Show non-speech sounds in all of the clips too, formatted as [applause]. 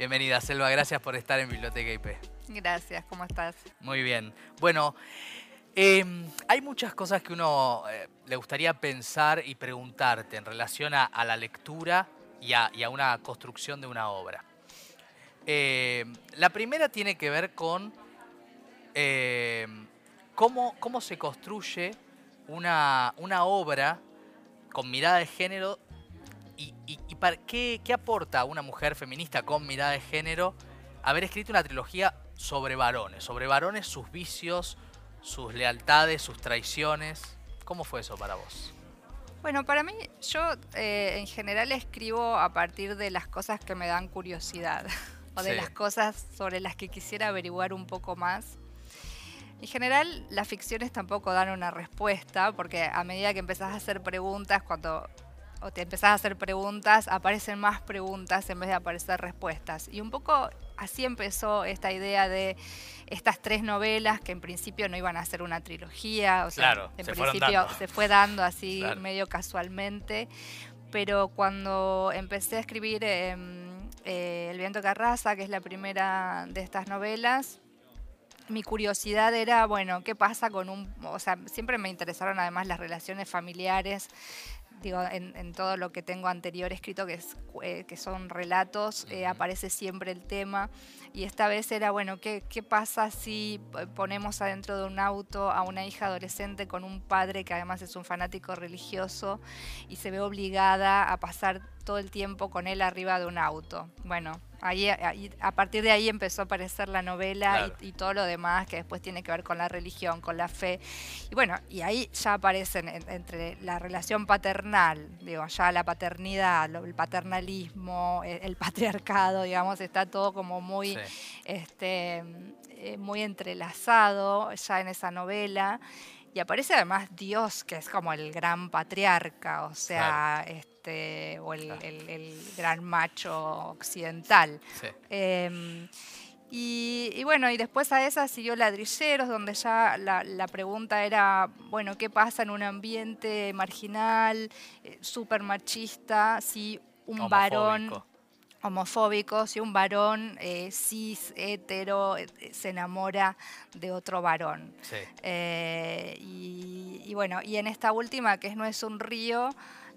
Bienvenida, Selva. Gracias por estar en Biblioteca IP. Gracias, ¿cómo estás? Muy bien. Bueno, em, hay muchas cosas que uno eh, le gustaría pensar y preguntarte en relación a, la lectura y a, una construcción de una obra. Em, la primera tiene que ver con em, cómo, cómo, se construye una, una obra con mirada de género ¿Y, para, qué, aporta una mujer feminista con mirada de género haber escrito una trilogía sobre varones? Sobre varones, sus vicios, sus lealtades, sus traiciones. ¿Cómo fue eso para vos? Bueno, para mí, yo eh, en general escribo a partir de las cosas que me dan curiosidad [laughs] o de las cosas sobre las que quisiera averiguar un poco más. En general, las ficciones tampoco dan una respuesta, porque a medida que empezás a hacer preguntas, cuando o te empezás a hacer preguntas, aparecen más preguntas en vez de aparecer respuestas. Y un poco así empezó esta idea de estas tres novelas que en principio no iban a ser una trilogía, o sea, en principio se fue dando así [laughs] medio casualmente, pero cuando empecé a escribir em, eh, El viento que arrasa, que es la primera de estas novelas, mi curiosidad era, bueno, ¿qué pasa con un... O sea, siempre me interesaron además las relaciones familiares digo, en, todo lo que tengo anterior escrito, que, es, eh, que son relatos, eh, aparece siempre el tema. Y esta vez era, bueno, ¿qué, ¿qué pasa si ponemos adentro de un auto a una hija adolescente con un padre que además es un fanático religioso y se ve obligada a pasar todo el tiempo con él arriba de un auto? Bueno, Ahí, a partir de ahí empezó a aparecer la novela y, todo lo demás que después tiene que ver con la religión, con la fe. Y bueno, y ahí ya aparecen entre la relación paternal, digo, ya la paternidad, el paternalismo, el, patriarcado, digamos, está todo como muy, este, eh, muy entrelazado ya en esa novela. Y aparece además Dios, que es como el gran patriarca, o sea, este, o el, gran macho occidental. Em, y, bueno, y después a esa siguió Ladrilleros, donde ya la, pregunta era, bueno, ¿qué pasa en un ambiente marginal, eh, súper machista, si un varón homofóbico, si un varón eh, cis, hetero, eh, se enamora de otro varón. Eh, y, bueno, y en esta última, que no es un río,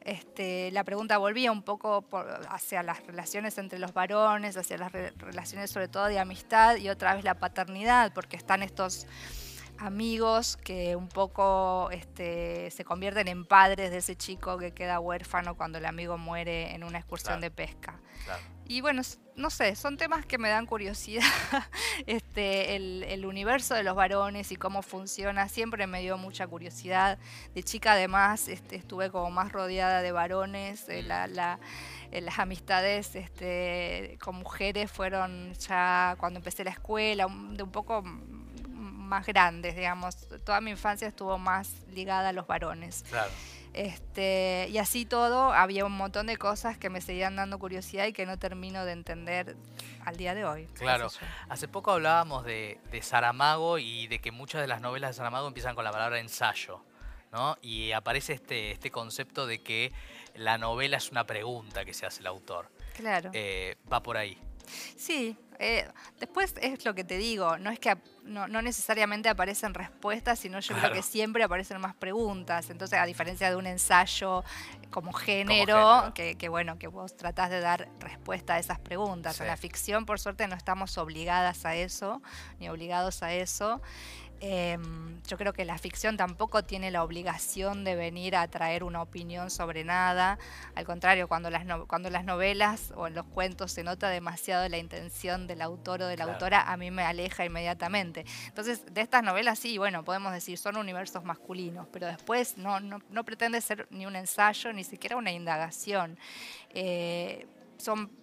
este, la pregunta volvía un poco hacia las relaciones entre los varones, hacia las relaciones sobre todo de amistad y otra vez la paternidad, porque están estos amigos que un poco este, se convierten en padres de ese chico que queda huérfano cuando el amigo muere en una excursión de pesca. Y bueno, no sé, son temas que me dan curiosidad. [laughs] este, el, universo de los varones y cómo funciona siempre me dio mucha curiosidad. De chica además este, estuve como más rodeada de varones. Eh, eh, las amistades este, con mujeres fueron ya cuando empecé la escuela, de un poco más grandes, digamos. Toda mi infancia estuvo más ligada a los varones. Claro. Este, y así todo, había un montón de cosas que me seguían dando curiosidad y que no termino de entender al día de hoy. Claro, hace poco hablábamos de, Saramago y de que muchas de las novelas de Saramago empiezan con la palabra ensayo, ¿no? Y aparece este, este concepto de que la novela es una pregunta que se hace el autor. Claro. Eh, va por ahí. Sí, eh, después es lo que te digo, no es que no, necesariamente aparecen respuestas, sino yo creo que siempre aparecen más preguntas. Entonces, a diferencia de un ensayo como género, Que, bueno, que vos tratás de dar respuesta a esas preguntas. En la ficción, por suerte, no estamos obligadas a eso, ni obligados a eso. Em, yo creo que la ficción tampoco tiene la obligación de venir a traer una opinión sobre nada. Al contrario, cuando las, cuando las novelas o en los cuentos se nota demasiado la intención del autor o de la autora, a mí me aleja inmediatamente. Entonces, de estas novelas sí, bueno, podemos decir, son universos masculinos, pero después no, no, pretende ser ni un ensayo, ni siquiera una indagación. Eh, son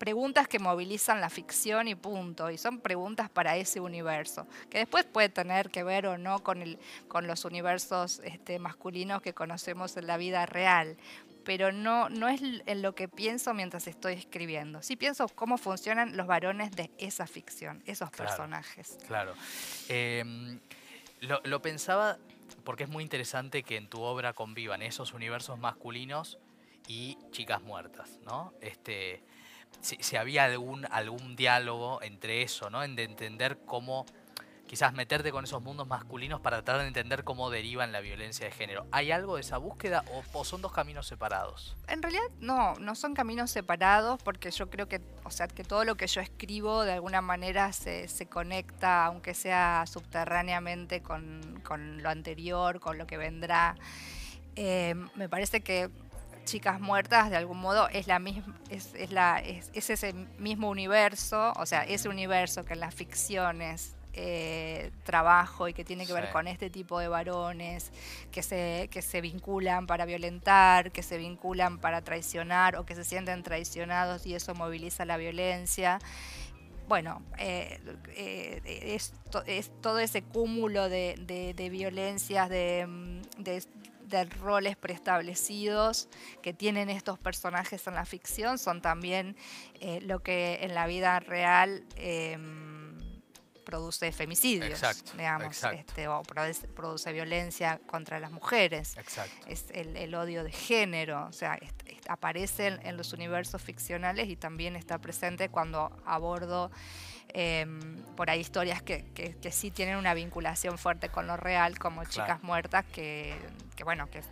preguntas que movilizan la ficción y punto. Y son preguntas para ese universo, que después puede tener que ver o no con, el, con los universos este, masculinos que conocemos en la vida real. Pero no, no es en lo que pienso mientras estoy escribiendo. Sí pienso cómo funcionan los varones de esa ficción, esos personajes. Claro. Em, lo, lo pensaba porque es muy interesante que en tu obra convivan esos universos masculinos y chicas muertas, ¿no? Este, si, había algún, diálogo entre eso, ¿no? En de entender cómo quizás meterte con esos mundos masculinos para tratar de entender cómo derivan la violencia de género. ¿Hay algo de esa búsqueda o, son dos caminos separados? En realidad no, no son caminos separados porque yo creo que, o sea, que todo lo que yo escribo de alguna manera se, conecta, aunque sea subterráneamente, con, lo anterior, con lo que vendrá. Eh, me parece que Chicas Muertas de algún modo es la misma es, la es, ese mismo universo o sea ese universo que en las ficciones eh, trabajo y que tiene que ver con este tipo de varones que se, que se vinculan para violentar, que se vinculan para traicionar o que se sienten traicionados y eso moviliza la violencia. Bueno, eh, eh, es, todo ese cúmulo de, violencias, de, de roles preestablecidos que tienen estos personajes en la ficción son también lo que en la vida real em, produce femicidios, digamos, este, o produce, violencia contra las mujeres. Es el, odio de género, o sea, aparece en, los universos ficcionales y también está presente cuando abordo em, por ahí historias que, que, sí tienen una vinculación fuerte con lo real, como Chicas Muertas, que, que bueno, que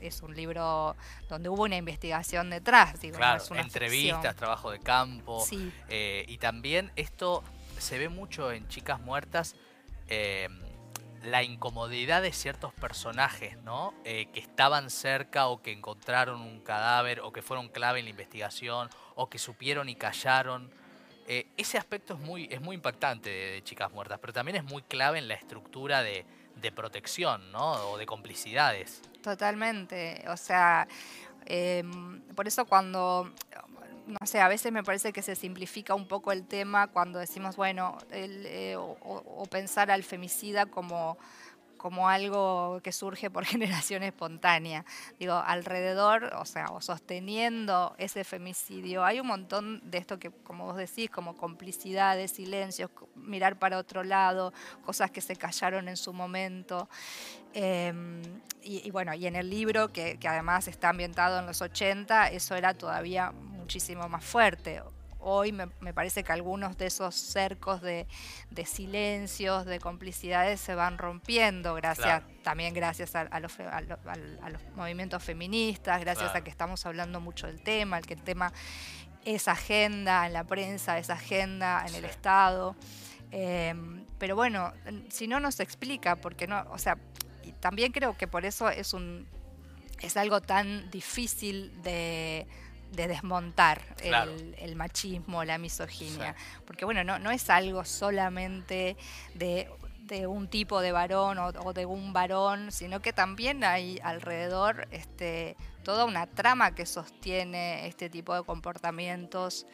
es un libro donde hubo una investigación detrás. Digo, claro, entrevistas, trabajo de campo. Eh, y también esto se ve mucho en Chicas Muertas eh, la incomodidad de ciertos personajes, ¿no? Eh, que estaban cerca o que encontraron un cadáver o que fueron clave en la investigación o que supieron y callaron. Eh, ese aspecto es muy, es muy impactante de, Chicas Muertas, pero también es muy clave en la estructura de, de protección, ¿no? O de complicidades. Totalmente. O sea, por eso cuando no sé, a veces me parece que se simplifica un poco el tema cuando decimos, bueno, eh, o, pensar al femicida como, como algo que surge por [laughs] generación espontánea. Digo, alrededor, o sea, o sosteniendo ese femicidio, hay un montón de esto que, como vos decís, como complicidades, silencios, mirar para otro lado, cosas que se callaron en su momento. Em, y, bueno, y en el libro, que, que además está ambientado en los 80, eso era todavía muchísimo más fuerte. Hoy me, parece que algunos de esos cercos de, silencios, de complicidades se van rompiendo, gracias, también gracias a, los, movimientos feministas, gracias a que estamos hablando mucho del tema, el que el tema es agenda en la prensa, es agenda en el Estado. Em, pero bueno, si no nos explica, porque no, o sea, también creo que por eso es un es algo tan difícil de de desmontar el, machismo, la misoginia. Porque bueno, no, no es algo solamente de, un tipo de varón o, de un varón, sino que también hay alrededor este, toda una trama que sostiene este tipo de comportamientos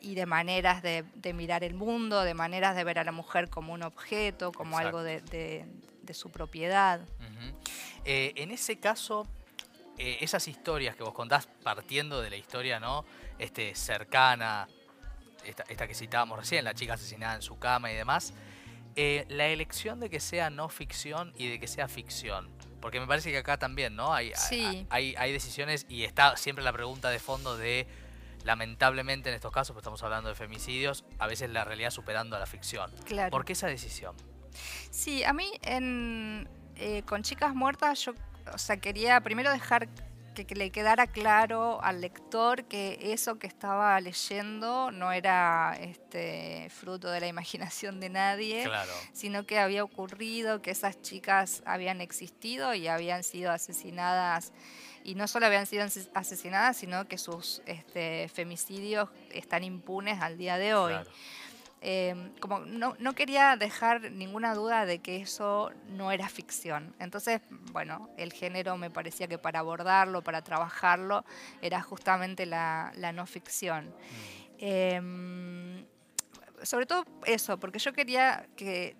y de maneras de, mirar el mundo, de maneras de ver a la mujer como un objeto, como algo de, su propiedad. Eh, en ese caso, eh, esas historias que vos contás partiendo de la historia, ¿no? Este, cercana, esta, que citábamos recién, la chica asesinada en su cama y demás, eh, la elección de que sea no ficción y de que sea ficción. Porque me parece que acá también, ¿no? Hay, hay, hay, decisiones y está siempre la pregunta de fondo de, lamentablemente en estos casos, pues estamos hablando de femicidios, a veces la realidad superando a la ficción. Claro. ¿Por qué esa decisión? Sí, a mí en, eh, con Chicas Muertas yo o sea, quería primero dejar que, le quedara claro al lector que eso que estaba leyendo no era este, fruto de la imaginación de nadie, sino que había ocurrido, que esas chicas habían existido y habían sido asesinadas. Y no solo habían sido asesinadas, sino que sus este, femicidios están impunes al día de hoy. Em, como no, no, quería dejar ninguna duda de que eso no era ficción. Entonces, bueno, el género me parecía que para abordarlo, para trabajarlo, era justamente la, la no ficción. Mm. Em, sobre todo eso, porque yo quería que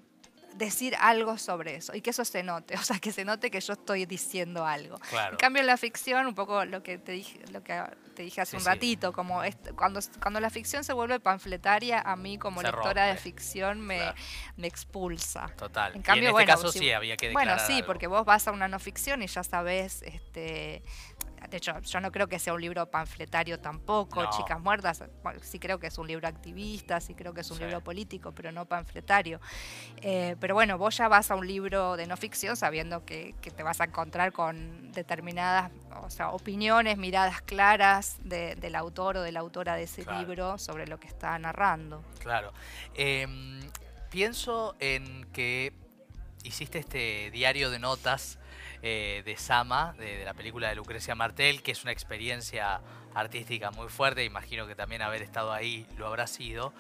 decir algo sobre eso y que eso se note, [laughs] o sea, que se note que yo estoy diciendo algo. En cambio, en la ficción, un poco lo que te dije, lo que te dije hace un ratito, como cuando, cuando la ficción se vuelve panfletaria, a mí como lectora de ficción me, me expulsa. Total. En cambio, este caso sí había que Bueno, sí, porque vos vas a una no ficción y ya sabes este, de hecho, yo no creo que sea un libro panfletario tampoco, Chicas Muertas, sí creo que es un libro activista, sí creo que es un libro político, pero no panfletario. Eh, pero bueno, vos ya vas a un libro de no ficción sabiendo que, te vas a encontrar con determinadas o sea, opiniones, miradas claras del autor o de la autora de ese libro sobre lo que está narrando. Claro. Em, pienso en que hiciste este diario de notas eh, de Sama, de, la película de Lucrecia Martel, que es una experiencia artística muy fuerte, imagino que también haber estado ahí lo habrá sido.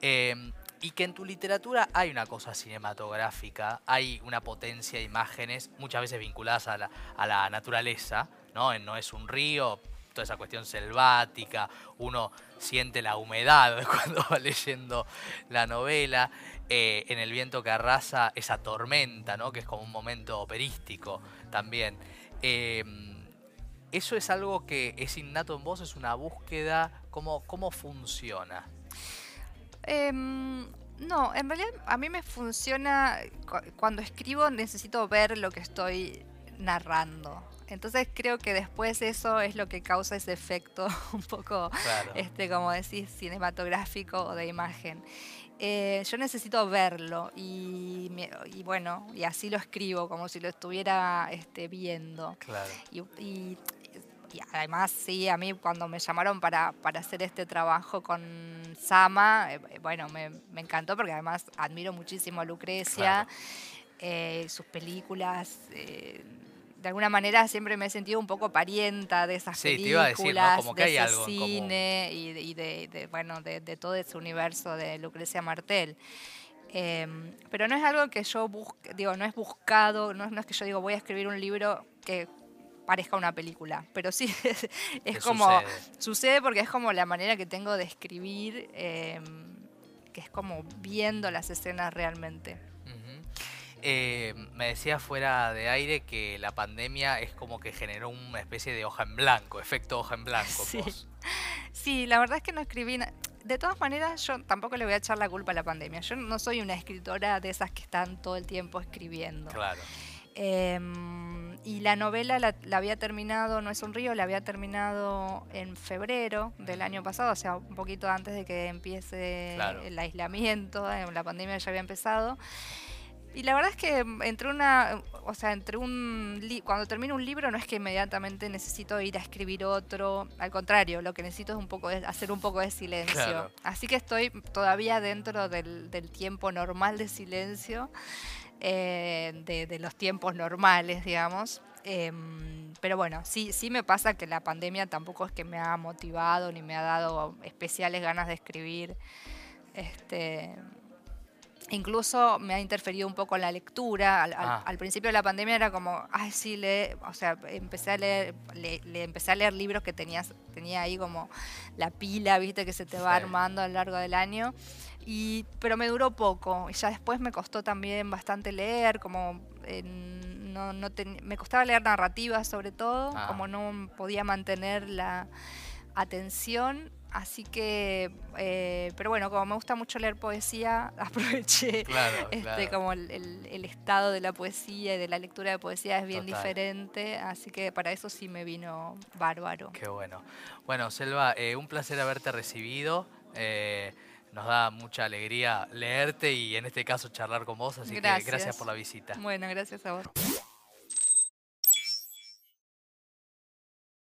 Em, y que en tu literatura hay una cosa cinematográfica, hay una potencia de imágenes, muchas veces vinculadas a la, a la naturaleza, ¿no? No es un río, esa cuestión selvática, uno siente la humedad [laughs] cuando va leyendo la novela, eh, en el viento que arrasa esa tormenta, ¿no? que es como un momento operístico también. Em, ¿Eso es algo que es innato en vos? ¿Es una búsqueda? ¿Cómo, cómo funciona? Em, no, en realidad a mí me funciona, cuando escribo necesito ver lo que estoy narrando. Entonces creo que después eso es lo que causa ese efecto [laughs] un poco, este, como decís, cinematográfico o de imagen. Eh, yo necesito verlo y, bueno, y así lo escribo, como si lo estuviera este, viendo. Claro. Y, además, sí, a mí cuando me llamaron para, para hacer este trabajo con Sama, eh, bueno, me, encantó porque además admiro muchísimo a Lucrecia, eh, sus películas de alguna manera siempre me he sentido un poco parienta de esas películas, de ese cine y, de, bueno, de, todo ese universo de Lucrecia Martel. Em, pero no es algo que yo busque, digo, no es buscado, no, es que yo digo voy a escribir un libro que parezca una película, pero sí [laughs] es, como sucede? porque es como la manera que tengo de escribir, em, que es como viendo las escenas realmente. Eh, me decía fuera de aire que la pandemia es como que generó una especie de hoja en blanco, efecto hoja en blanco. Sí, sí la verdad es que no escribí. De todas maneras, yo tampoco le voy a echar la culpa a la pandemia. Yo no soy una escritora de esas que están todo el tiempo escribiendo. Claro. Em, y la novela la, había terminado, No es un río, la había terminado en febrero del año pasado, o sea, un poquito antes de que empiece el aislamiento, eh, la pandemia ya había empezado. Y la verdad es que entre una, o sea, entre un cuando termino un libro no es que inmediatamente necesito ir a escribir otro, al contrario, lo que necesito es un poco de, hacer un poco de silencio. Así que estoy todavía dentro del, tiempo normal de silencio, eh, de, los tiempos normales, digamos. Em, pero bueno, sí, sí me pasa que la pandemia tampoco es que me ha motivado ni me ha dado especiales ganas de escribir. Este, Incluso me ha interferido un poco en la lectura. Ah. Al, principio de la pandemia era como, ay, sí, le, o sea, empecé a leer, le, empecé a leer libros que tenías, tenía ahí como la pila, viste, que se te va armando a lo largo del año. Y, pero me duró poco. Y ya después me costó también bastante leer, como no, no me costaba leer narrativas sobre todo, ah. como no podía mantener la atención Así que, eh, pero bueno, como me gusta mucho leer poesía, [laughs] aproveché este, como el, estado de la poesía y de la lectura de poesía es bien diferente, así que para eso sí me vino bárbaro. Qué bueno. Bueno, Selva, eh, un placer haberte recibido. Eh, nos da mucha alegría leerte y en este caso charlar con vos, así que gracias por la visita. Bueno, gracias a vos.